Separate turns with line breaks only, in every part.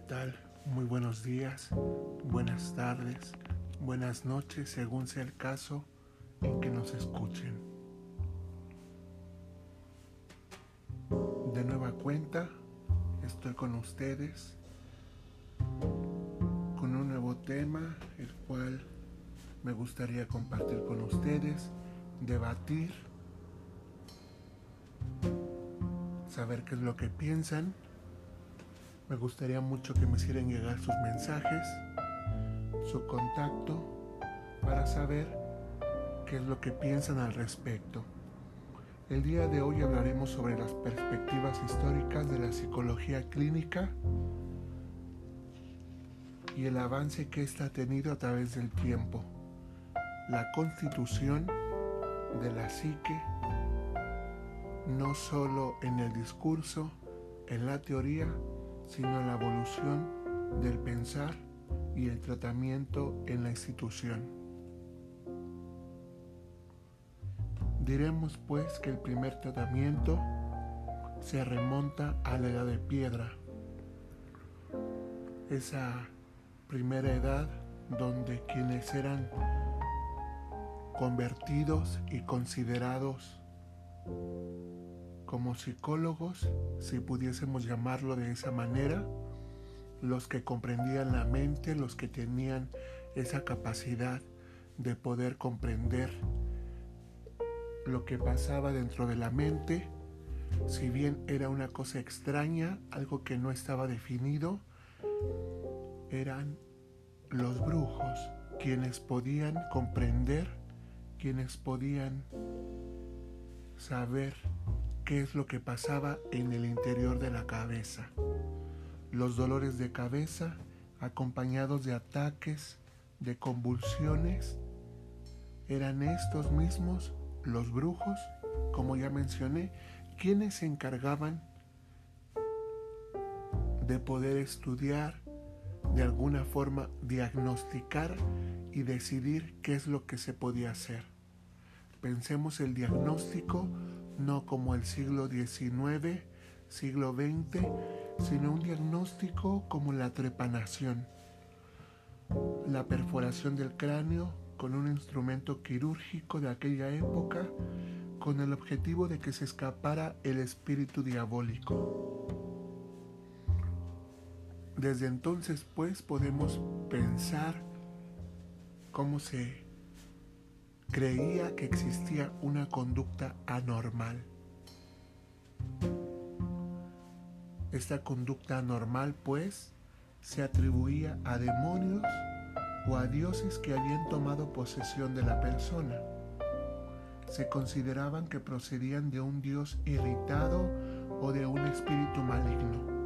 tal? Muy buenos días, buenas tardes, buenas noches, según sea el caso en que nos escuchen. De nueva cuenta, estoy con ustedes con un nuevo tema, el cual me gustaría compartir con ustedes, debatir, saber qué es lo que piensan me gustaría mucho que me hicieran llegar sus mensajes, su contacto, para saber qué es lo que piensan al respecto. El día de hoy hablaremos sobre las perspectivas históricas de la psicología clínica y el avance que ésta ha tenido a través del tiempo. La constitución de la psique, no solo en el discurso, en la teoría, sino la evolución del pensar y el tratamiento en la institución. Diremos pues que el primer tratamiento se remonta a la edad de piedra, esa primera edad donde quienes eran convertidos y considerados como psicólogos, si pudiésemos llamarlo de esa manera, los que comprendían la mente, los que tenían esa capacidad de poder comprender lo que pasaba dentro de la mente, si bien era una cosa extraña, algo que no estaba definido, eran los brujos quienes podían comprender, quienes podían saber qué es lo que pasaba en el interior de la cabeza. Los dolores de cabeza acompañados de ataques, de convulsiones, eran estos mismos, los brujos, como ya mencioné, quienes se encargaban de poder estudiar, de alguna forma diagnosticar y decidir qué es lo que se podía hacer. Pensemos el diagnóstico no como el siglo XIX, siglo XX, sino un diagnóstico como la trepanación, la perforación del cráneo con un instrumento quirúrgico de aquella época con el objetivo de que se escapara el espíritu diabólico. Desde entonces pues podemos pensar cómo se creía que existía una conducta anormal. Esta conducta anormal, pues, se atribuía a demonios o a dioses que habían tomado posesión de la persona. Se consideraban que procedían de un dios irritado o de un espíritu maligno.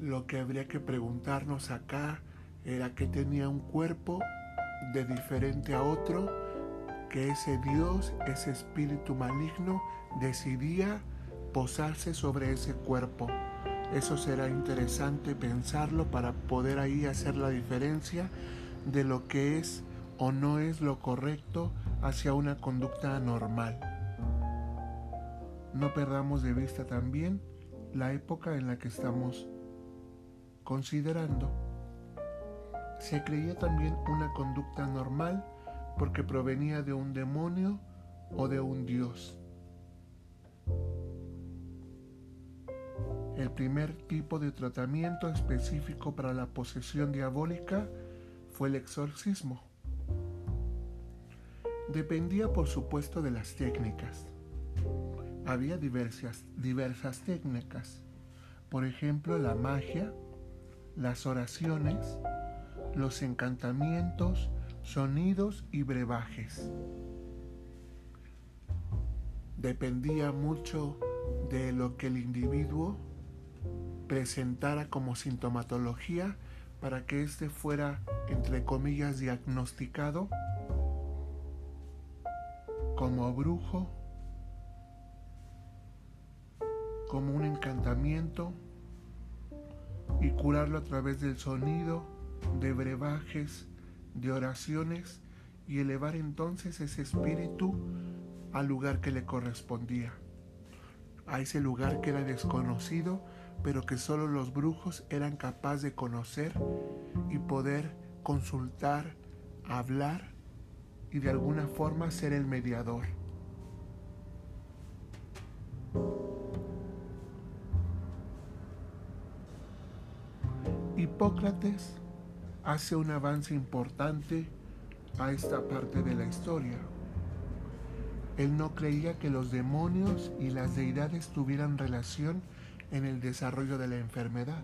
Lo que habría que preguntarnos acá era que tenía un cuerpo de diferente a otro, que ese Dios, ese espíritu maligno, decidía posarse sobre ese cuerpo. Eso será interesante pensarlo para poder ahí hacer la diferencia de lo que es o no es lo correcto hacia una conducta anormal. No perdamos de vista también la época en la que estamos considerando se creía también una conducta normal porque provenía de un demonio o de un dios. El primer tipo de tratamiento específico para la posesión diabólica fue el exorcismo. Dependía por supuesto de las técnicas. Había diversas, diversas técnicas, por ejemplo la magia, las oraciones, los encantamientos, sonidos y brebajes. Dependía mucho de lo que el individuo presentara como sintomatología para que éste fuera, entre comillas, diagnosticado como brujo, como un encantamiento y curarlo a través del sonido de brebajes, de oraciones y elevar entonces ese espíritu al lugar que le correspondía, a ese lugar que era desconocido pero que solo los brujos eran capaces de conocer y poder consultar, hablar y de alguna forma ser el mediador. Hipócrates hace un avance importante a esta parte de la historia. Él no creía que los demonios y las deidades tuvieran relación en el desarrollo de la enfermedad.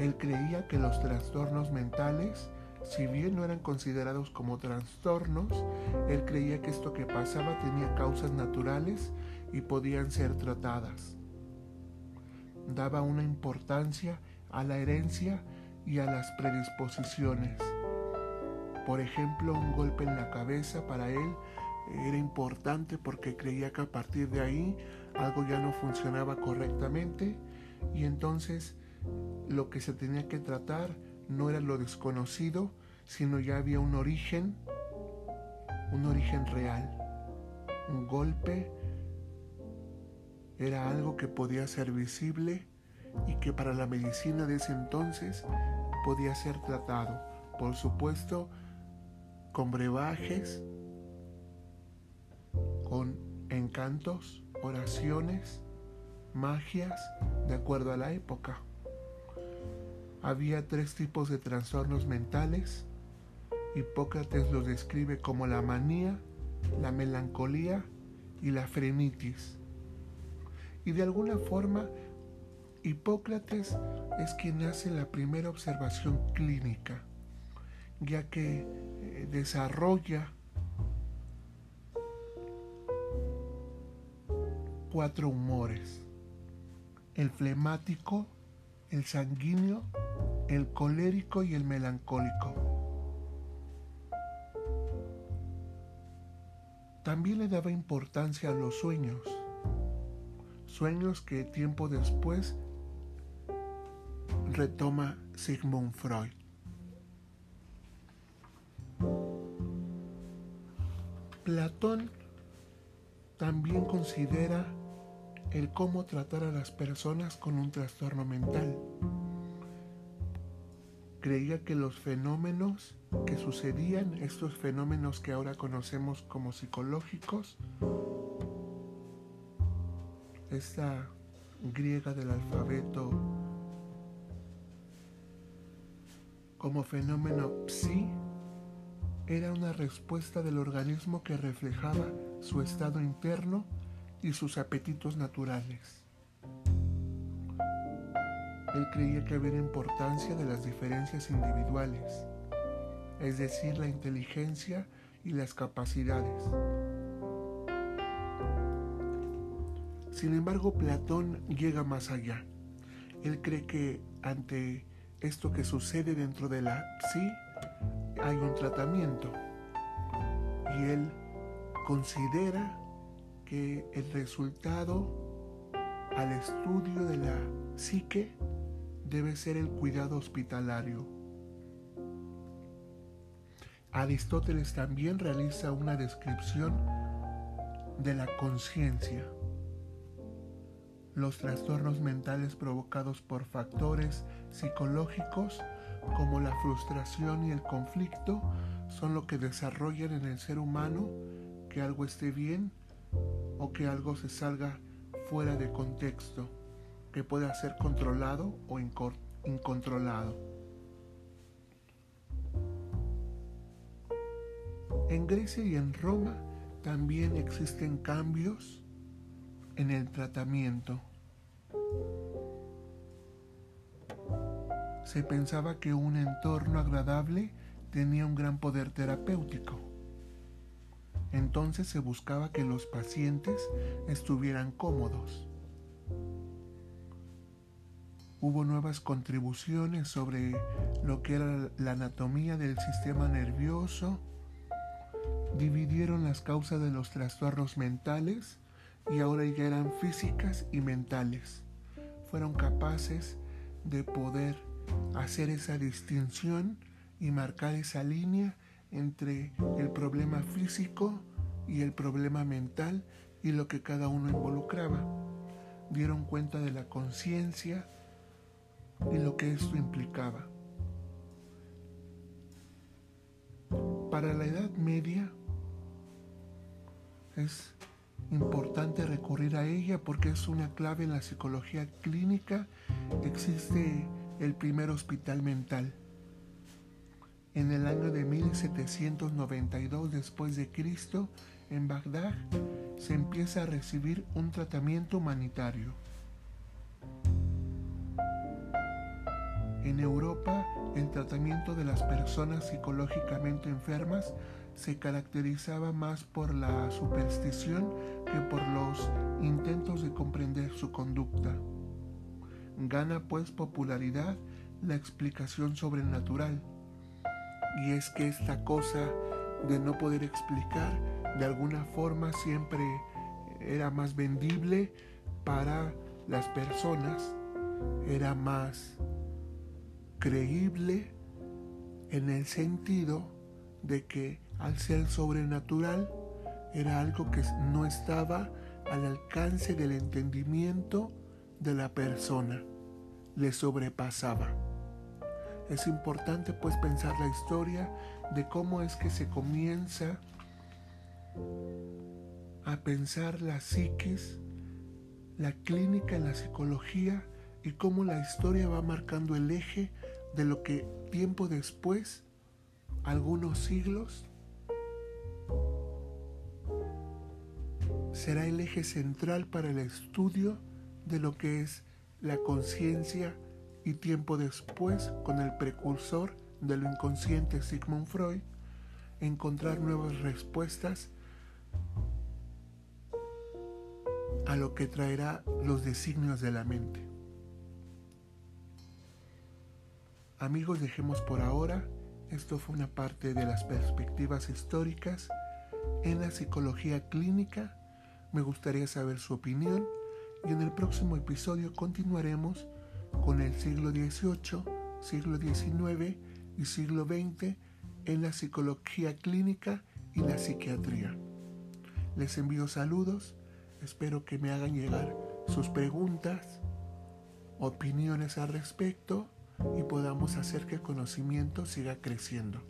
Él creía que los trastornos mentales, si bien no eran considerados como trastornos, él creía que esto que pasaba tenía causas naturales y podían ser tratadas. Daba una importancia a la herencia y a las predisposiciones. Por ejemplo, un golpe en la cabeza para él era importante porque creía que a partir de ahí algo ya no funcionaba correctamente y entonces lo que se tenía que tratar no era lo desconocido, sino ya había un origen, un origen real. Un golpe era algo que podía ser visible y que para la medicina de ese entonces podía ser tratado, por supuesto, con brebajes, con encantos, oraciones, magias, de acuerdo a la época. Había tres tipos de trastornos mentales. Hipócrates los describe como la manía, la melancolía y la frenitis. Y de alguna forma, Hipócrates es quien hace la primera observación clínica, ya que eh, desarrolla cuatro humores, el flemático, el sanguíneo, el colérico y el melancólico. También le daba importancia a los sueños, sueños que tiempo después retoma Sigmund Freud. Platón también considera el cómo tratar a las personas con un trastorno mental creía que los fenómenos que sucedían, estos fenómenos que ahora conocemos como psicológicos, esta griega del alfabeto como fenómeno psi, era una respuesta del organismo que reflejaba su estado interno y sus apetitos naturales. Él creía que había importancia de las diferencias individuales, es decir, la inteligencia y las capacidades. Sin embargo, Platón llega más allá. Él cree que ante esto que sucede dentro de la psi hay un tratamiento. Y él considera que el resultado al estudio de la psique debe ser el cuidado hospitalario. Aristóteles también realiza una descripción de la conciencia. Los trastornos mentales provocados por factores psicológicos como la frustración y el conflicto son lo que desarrollan en el ser humano que algo esté bien o que algo se salga fuera de contexto que pueda ser controlado o incontrolado. En Grecia y en Roma también existen cambios en el tratamiento. Se pensaba que un entorno agradable tenía un gran poder terapéutico. Entonces se buscaba que los pacientes estuvieran cómodos hubo nuevas contribuciones sobre lo que era la anatomía del sistema nervioso, dividieron las causas de los trastornos mentales y ahora ya eran físicas y mentales. Fueron capaces de poder hacer esa distinción y marcar esa línea entre el problema físico y el problema mental y lo que cada uno involucraba. Dieron cuenta de la conciencia y lo que esto implicaba. Para la Edad Media es importante recurrir a ella porque es una clave en la psicología clínica. Existe el primer hospital mental. En el año de 1792 después de Cristo, en Bagdad, se empieza a recibir un tratamiento humanitario. En Europa, el tratamiento de las personas psicológicamente enfermas se caracterizaba más por la superstición que por los intentos de comprender su conducta. Gana pues popularidad la explicación sobrenatural. Y es que esta cosa de no poder explicar de alguna forma siempre era más vendible para las personas, era más creíble en el sentido de que al ser sobrenatural era algo que no estaba al alcance del entendimiento de la persona, le sobrepasaba. Es importante pues pensar la historia de cómo es que se comienza a pensar la psiquis, la clínica la psicología y cómo la historia va marcando el eje de lo que tiempo después, algunos siglos, será el eje central para el estudio de lo que es la conciencia y tiempo después, con el precursor de lo inconsciente Sigmund Freud, encontrar nuevas respuestas a lo que traerá los designios de la mente. Amigos, dejemos por ahora, esto fue una parte de las perspectivas históricas en la psicología clínica. Me gustaría saber su opinión y en el próximo episodio continuaremos con el siglo XVIII, siglo XIX y siglo XX en la psicología clínica y la psiquiatría. Les envío saludos Espero que me hagan llegar sus preguntas, opiniones al respecto y podamos hacer que el conocimiento siga creciendo.